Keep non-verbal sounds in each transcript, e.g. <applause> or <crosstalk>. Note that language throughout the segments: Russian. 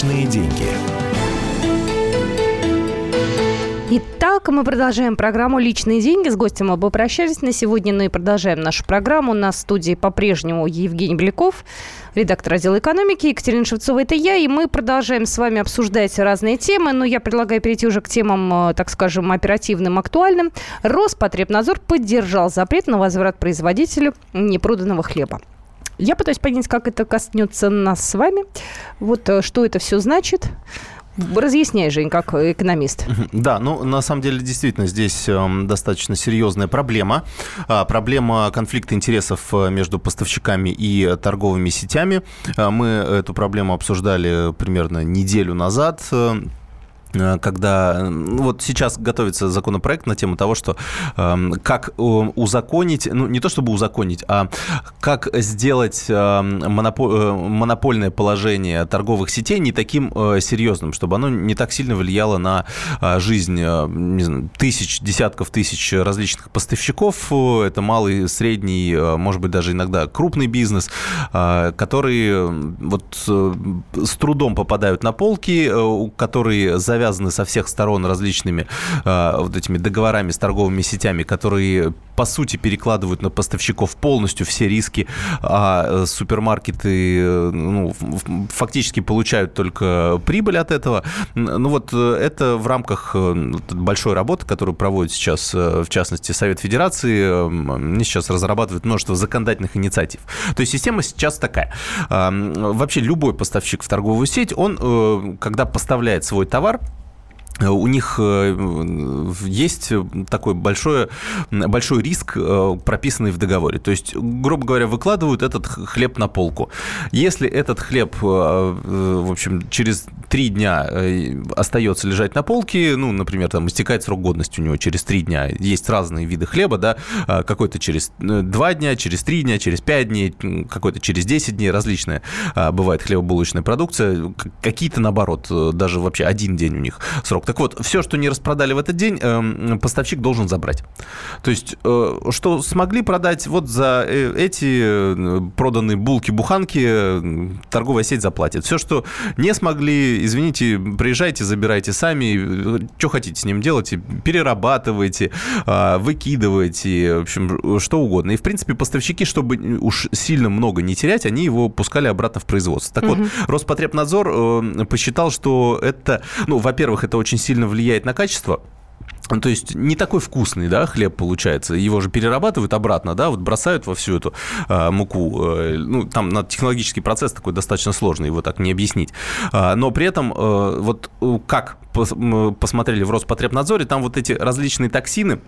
Личные деньги. Итак, мы продолжаем программу «Личные деньги». С гостем мы попрощались на сегодня, но и продолжаем нашу программу. У нас в студии по-прежнему Евгений Беляков, редактор отдела экономики, Екатерина Шевцова, это я, и мы продолжаем с вами обсуждать разные темы, но я предлагаю перейти уже к темам, э, так скажем, оперативным, актуальным. Роспотребнадзор поддержал запрет на возврат производителю непроданного хлеба. Я пытаюсь понять, как это коснется нас с вами. Вот э, что это все значит. Разъясняй, Жень, как экономист. Да, ну, на самом деле, действительно, здесь э, достаточно серьезная проблема. А, проблема конфликта интересов э, между поставщиками и торговыми сетями. А, мы эту проблему обсуждали примерно неделю назад. Э, когда ну, вот сейчас готовится законопроект на тему того, что э, как узаконить, ну не то чтобы узаконить, а как сделать э, монопо, э, монопольное положение торговых сетей не таким э, серьезным, чтобы оно не так сильно влияло на э, жизнь э, знаю, тысяч, десятков тысяч различных поставщиков. Это малый, средний, э, может быть даже иногда крупный бизнес, э, которые вот э, с трудом попадают на полки, э, которые завязаны завязаны со всех сторон различными э, вот этими договорами с торговыми сетями, которые по сути перекладывают на поставщиков полностью все риски, а супермаркеты э, ну, фактически получают только прибыль от этого. Ну вот э, это в рамках э, большой работы, которую проводит сейчас, в частности, Совет Федерации, они сейчас разрабатывают множество законодательных инициатив. То есть система сейчас такая. Вообще любой поставщик в торговую сеть, он, когда поставляет свой товар, у них э, есть такой большой, большой риск, э, прописанный в договоре. То есть, грубо говоря, выкладывают этот хлеб на полку. Если этот хлеб, э, в общем, через три дня остается лежать на полке, ну, например, там истекает срок годности у него через три дня, есть разные виды хлеба, да, какой-то через два дня, через три дня, через пять дней, какой-то через 10 дней, различная бывает хлебобулочная продукция, какие-то, наоборот, даже вообще один день у них срок так вот, все, что не распродали в этот день, э, поставщик должен забрать. То есть, э, что смогли продать, вот за э, эти э, проданные булки-буханки э, торговая сеть заплатит. Все, что не смогли, извините, приезжайте, забирайте сами, что хотите с ним делать, перерабатывайте, э, выкидывайте, в общем, что угодно. И, в принципе, поставщики, чтобы уж сильно много не терять, они его пускали обратно в производство. Так угу. вот, Роспотребнадзор э, посчитал, что это, ну, во-первых, это очень сильно влияет на качество. То есть не такой вкусный, да, хлеб получается. Его же перерабатывают обратно, да, вот бросают во всю эту э, муку. Э, ну, там на технологический процесс такой достаточно сложный, его так не объяснить. Э, но при этом э, вот э, как посмотрели в Роспотребнадзоре, там вот эти различные токсины,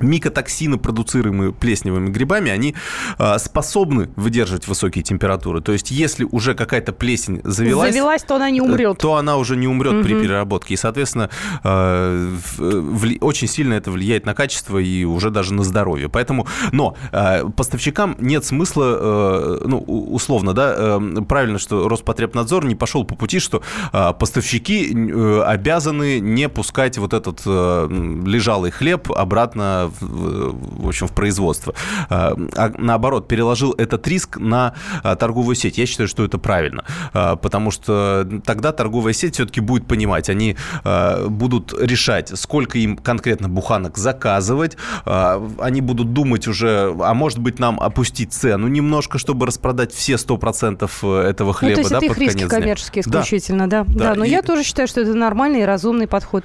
микотоксины, продуцируемые плесневыми грибами, они э, способны выдерживать высокие температуры. То есть, если уже какая-то плесень завелась... Завелась, то она не умрет. То она уже не умрет угу. при переработке. И, соответственно, э, вли... очень сильно это влияет на качество и уже даже на здоровье. Поэтому, но э, поставщикам нет смысла, э, ну, условно, да, э, правильно, что Роспотребнадзор не пошел по пути, что э, поставщики э, обязаны не пускать вот этот э, лежалый хлеб обратно в, общем, в производство. А, а наоборот, переложил этот риск на а, торговую сеть. Я считаю, что это правильно, а, потому что тогда торговая сеть все-таки будет понимать, они будут решать, сколько им конкретно буханок заказывать, они будут думать уже, а может быть нам опустить цену немножко, чтобы распродать все 100% этого хлеба. Ну, то есть да, это их риски коммерческие исключительно, да. Да, да. да но и... я тоже считаю, что это нормальный и разумный подход.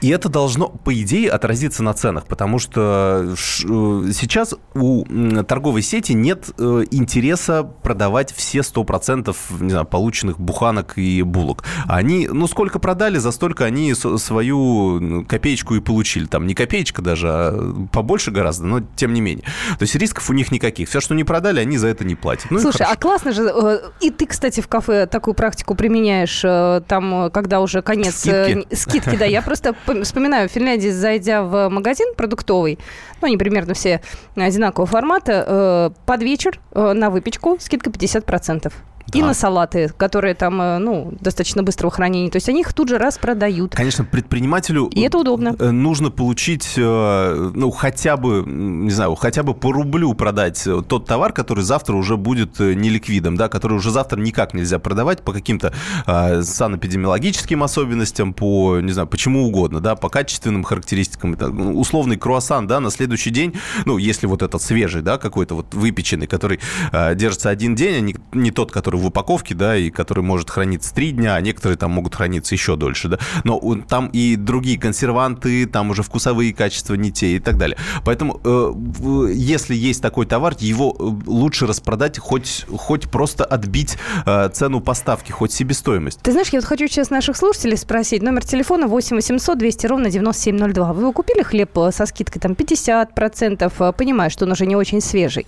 И это должно, по идее, отразиться на ценах, потому что э, сейчас у торговой сети нет э, интереса продавать все 100% не знаю, полученных буханок и булок. Они, ну, сколько продали, за столько они свою копеечку и получили. Там не копеечка даже, а побольше гораздо, но тем не менее. То есть рисков у них никаких. Все, что не продали, они за это не платят. Ну, Слушай, а классно же. Э, и ты, кстати, в кафе такую практику применяешь, там, когда уже конец... Скидки. Скидки, да. Я просто вспоминаю, в Финляндии, зайдя в магазин продуктовый, продуктовый. Ну, они примерно все одинакового формата. Э, под вечер э, на выпечку скидка 50%. Да. и на салаты, которые там, э, ну, достаточно быстрого хранения. То есть они их тут же распродают. Конечно, предпринимателю... И это удобно. Э, нужно получить, э, ну, хотя бы, не знаю, хотя бы по рублю продать тот товар, который завтра уже будет неликвидом, да, который уже завтра никак нельзя продавать по каким-то э, санэпидемиологическим особенностям, по, не знаю, почему угодно, да, по качественным характеристикам. Ну, условный круассан, да, на следующий день, ну, если вот этот свежий, да, какой-то вот выпеченный, который э, держится один день, а не, не тот, который в упаковке, да, и который может храниться три дня, а некоторые там могут храниться еще дольше, да. Но там и другие консерванты, там уже вкусовые качества не те и так далее. Поэтому, э, если есть такой товар, его э, лучше распродать, хоть, хоть просто отбить э, цену поставки, хоть себестоимость. Ты знаешь, я вот хочу сейчас наших слушателей спросить. Номер телефона 8 800 200 ровно 9702. Вы купили хлеб э, со скидкой там 50%, э, понимая, что он уже не очень свежий?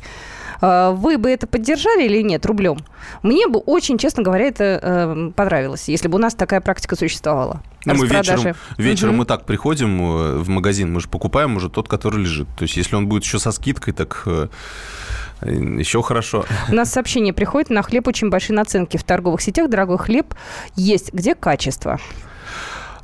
А, вы бы это поддержали или нет рублем? Мне бы очень, честно говоря, это э, понравилось, если бы у нас такая практика существовала. Ну, мы вечером, вечером угу. мы так приходим э, в магазин, мы же покупаем уже тот, который лежит. То есть, если он будет еще со скидкой, так э, еще хорошо. У нас сообщение приходит, на хлеб очень большие наценки в торговых сетях. Дорогой хлеб есть. Где качество?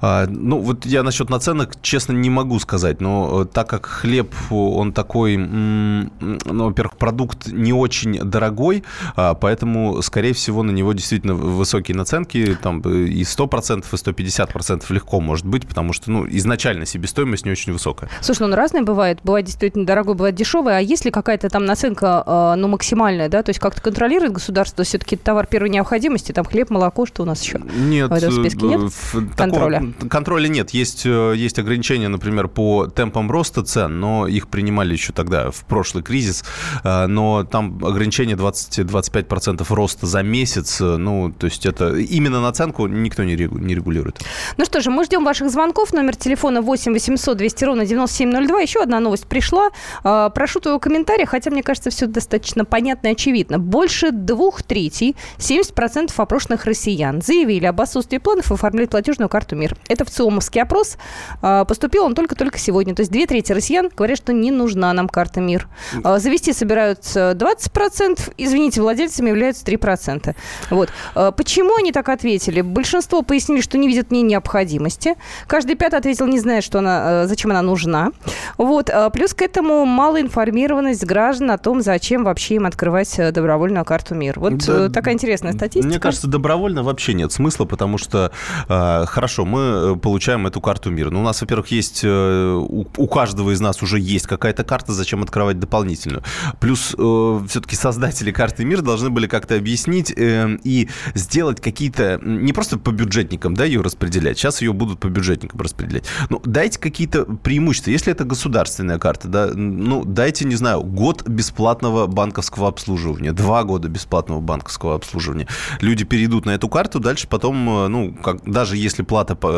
А, ну, вот я насчет наценок, честно, не могу сказать, но э, так как хлеб, он такой, ну, во-первых, продукт не очень дорогой, а, поэтому, скорее всего, на него действительно высокие наценки, там и 100%, и 150% легко может быть, потому что, ну, изначально себестоимость не очень высокая. Слушай, ну, он разный бывает, бывает действительно дорогой, бывает дешевый, а есть ли какая-то там наценка, а, ну, максимальная, да, то есть как-то контролирует государство все-таки товар первой необходимости, там хлеб, молоко, что у нас еще? Нет, в этом списке нет контроля? Контроля нет. Есть, э, есть ограничения, например, по темпам роста цен, но их принимали еще тогда, в прошлый кризис. Э, но там ограничение 20-25% роста за месяц. Э, ну, то есть это именно наценку никто не регулирует. Ну что же, мы ждем ваших звонков. Номер телефона 8 800 200 ровно 9702. Еще одна новость пришла. Прошу твоего комментария, хотя мне кажется, все достаточно понятно и очевидно. Больше двух третей, 70% опрошенных россиян заявили об отсутствии планов оформлять платежную карту МИР. Это в ЦИОМовский опрос. А, поступил он только-только сегодня. То есть две трети россиян говорят, что не нужна нам карта МИР. А, завести собираются 20%, извините, владельцами являются 3%. Вот. А, почему они так ответили? Большинство пояснили, что не видят в ней необходимости. Каждый пятый ответил, не знает, что она, зачем она нужна. Вот. Плюс к этому малоинформированность граждан о том, зачем вообще им открывать э, добровольную карту МИР. Вот да, э, такая интересная статистика. Мне кажется, добровольно вообще нет смысла, потому что, э, хорошо, мы Э, получаем эту карту мира. Ну, у нас, во-первых, есть, э, у каждого из нас уже есть какая-то карта, зачем открывать дополнительную. Плюс э, все-таки создатели карты мира должны были как-то объяснить и сделать какие-то, не просто по бюджетникам, да, ее распределять, сейчас ее будут по бюджетникам распределять. Ну, дайте какие-то преимущества. Если это государственная карта, да, ну, дайте, не знаю, год бесплатного банковского обслуживания, два года бесплатного банковского обслуживания. Люди перейдут на эту карту, дальше потом, ну, как, даже если плата Э,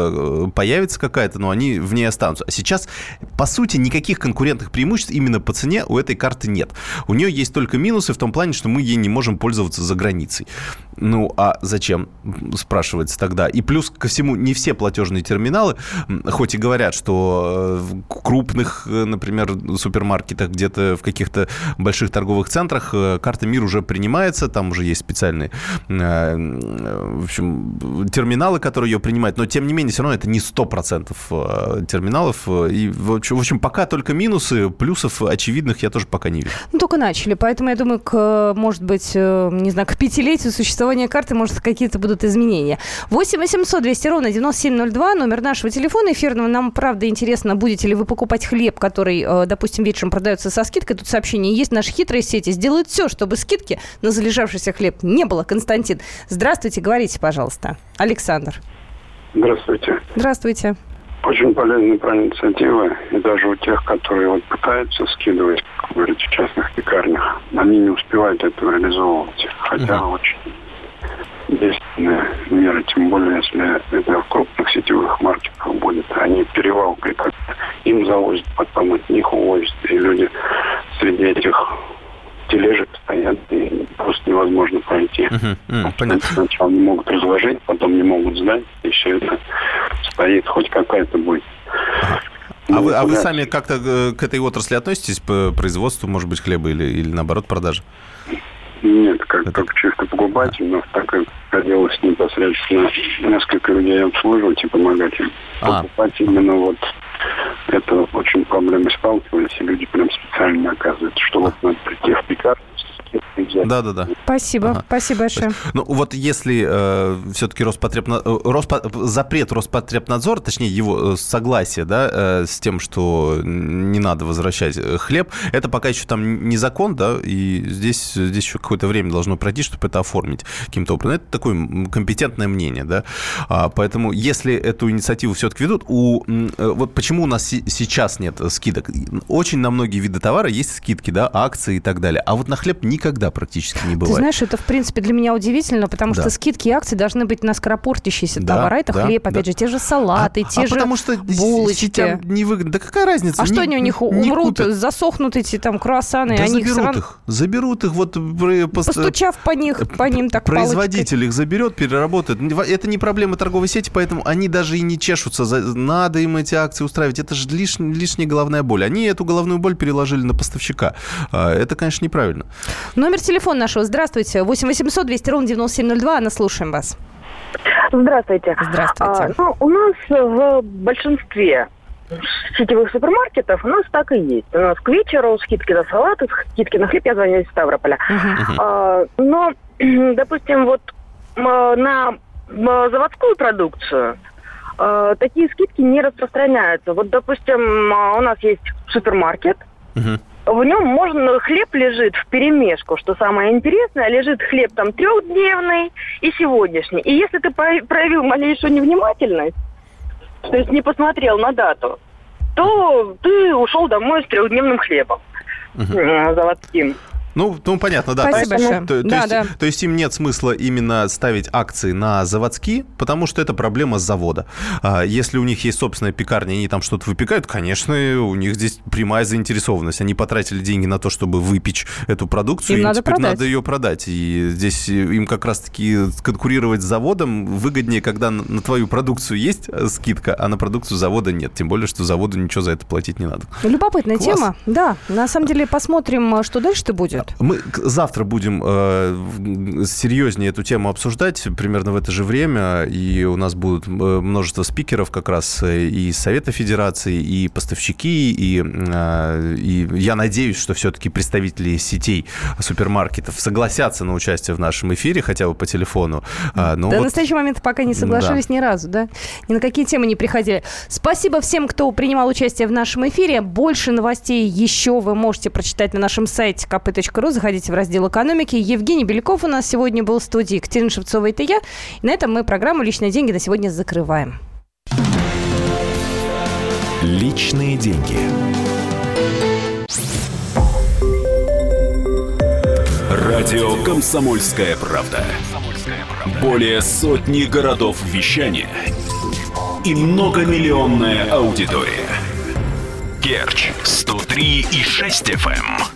появится какая-то, но они в ней останутся. А сейчас, по сути, никаких конкурентных преимуществ именно по цене у этой карты нет. У нее есть только минусы в том плане, что мы ей не можем пользоваться за границей. Ну, а зачем, спрашивается тогда. И плюс ко всему, не все платежные терминалы, хоть и говорят, что в крупных, э, например, супермаркетах, где-то в каких-то больших торговых центрах э, карта МИР уже принимается, там уже есть специальные, в общем, терминалы, которые ее принимают, но тем не менее, все равно это не 100% э, терминалов. И, в общем, пока только минусы, плюсов очевидных я тоже пока не вижу. Ну, только начали, поэтому я думаю, к, может быть, э, не знаю, к пятилетию существования карты, может, какие-то будут изменения. 8 800 200 ровно 9702, номер нашего телефона эфирного. Нам, правда, интересно, будете ли вы покупать хлеб, который, э, допустим, вечером продается со скидкой. Тут сообщение есть. Наши хитрые сети сделают все, чтобы скидки на залежавшийся хлеб не было. Константин, здравствуйте, говорите, пожалуйста. Александр. Здравствуйте. Здравствуйте. Очень полезная про инициатива, и даже у тех, которые вот пытаются скидывать, как говорят, в частных пекарнях, они не успевают это реализовывать. Хотя угу. очень действенная мера, тем более, если это в крупных сетевых маркетах будет. Они перевалкой как им завозят, потом от них увозят, и люди среди этих тележек стоят, и просто невозможно пройти. Uh-huh. Uh, понятно. Сначала не могут разложить, потом не могут сдать, и все это стоит, хоть какая-то будет. Ага. А вы, а вы сами как-то э, к этой отрасли относитесь, по производству, может быть, хлеба или, или наоборот, продаже? Нет, как только чисто покупатель, но так как хотелось непосредственно несколько людей обслуживать и помогать им а. покупать именно вот это очень проблемы сталкивались, и люди прям специально оказывают, что вот надо прийти в пекарню, да, да, да. Спасибо, ага. спасибо большое. Ну вот если э, все-таки Роспотребна... Э, Роспо... запрет Роспотребнадзора, точнее его э, согласие, да, э, с тем, что не надо возвращать э, хлеб, это пока еще там не закон, да, и здесь здесь еще какое-то время должно пройти, чтобы это оформить каким-то образом. Это такое компетентное мнение, да. А, поэтому если эту инициативу все-таки ведут, у вот почему у нас сейчас нет скидок? Очень на многие виды товара есть скидки, да, акции и так далее, а вот на хлеб никогда практически не бывает. Ты знаешь, это, в принципе, для меня удивительно, потому да. что скидки и акции должны быть на скоропортящиеся да, товары. Это да, хлеб, да. опять же, те же салаты, а, те а же потому что булочки. невыгодно. Да какая разница? А не, что они у них не умрут, купят. засохнут эти там круассаны? Да они заберут их, сран... их. Заберут их вот... Постучав по них, по ним так Производитель палочкой. их заберет, переработает. Это не проблема торговой сети, поэтому они даже и не чешутся. Надо им эти акции устраивать. Это же лиш... лишняя головная боль. Они эту головную боль переложили на поставщика. А, это, конечно, неправильно. Номер телефона нашего. Здравствуйте. 8 800 200 ровно 9702. Анна, слушаем вас. Здравствуйте. Здравствуйте. А, ну, у нас в большинстве сетевых супермаркетов у нас так и есть. У нас к вечеру скидки на салаты, скидки на хлеб. Я звоню из Ставрополя. Uh-huh. А, но, <clears throat> допустим, вот на заводскую продукцию а, такие скидки не распространяются. Вот, допустим, у нас есть супермаркет, uh-huh в нем можно, хлеб лежит в перемешку, что самое интересное, лежит хлеб там трехдневный и сегодняшний. И если ты проявил малейшую невнимательность, то есть не посмотрел на дату, то ты ушел домой с трехдневным хлебом угу. заводским. Ну, ну понятно, да. Спасибо большое. То, то, да, есть, да. то есть им нет смысла именно ставить акции на заводские, потому что это проблема с завода. А если у них есть собственная пекарня, и они там что-то выпекают, конечно, у них здесь прямая заинтересованность. Они потратили деньги на то, чтобы выпечь эту продукцию, им, им надо теперь продать. надо ее продать. И здесь им как раз-таки конкурировать с заводом выгоднее, когда на твою продукцию есть э, скидка, а на продукцию завода нет. Тем более, что заводу ничего за это платить не надо. Любопытная Класс. тема. Да, на самом деле посмотрим, что дальше-то будет. Мы завтра будем э, серьезнее эту тему обсуждать, примерно в это же время, и у нас будут э, множество спикеров как раз э, и Совета Федерации, и поставщики, и, э, и я надеюсь, что все-таки представители сетей супермаркетов согласятся на участие в нашем эфире, хотя бы по телефону. А, но До вот... настоящего момента пока не соглашались да. ни разу, да? Ни на какие темы не приходили. Спасибо всем, кто принимал участие в нашем эфире. Больше новостей еще вы можете прочитать на нашем сайте kp.ru ру. Заходите в раздел экономики. Евгений Беляков у нас сегодня был в студии. Екатерина Шевцова, это я. На этом мы программу «Личные деньги» на сегодня закрываем. Личные деньги. Радио «Комсомольская правда». Более сотни городов вещания и многомиллионная аудитория. Керчь 103 и 6 FM.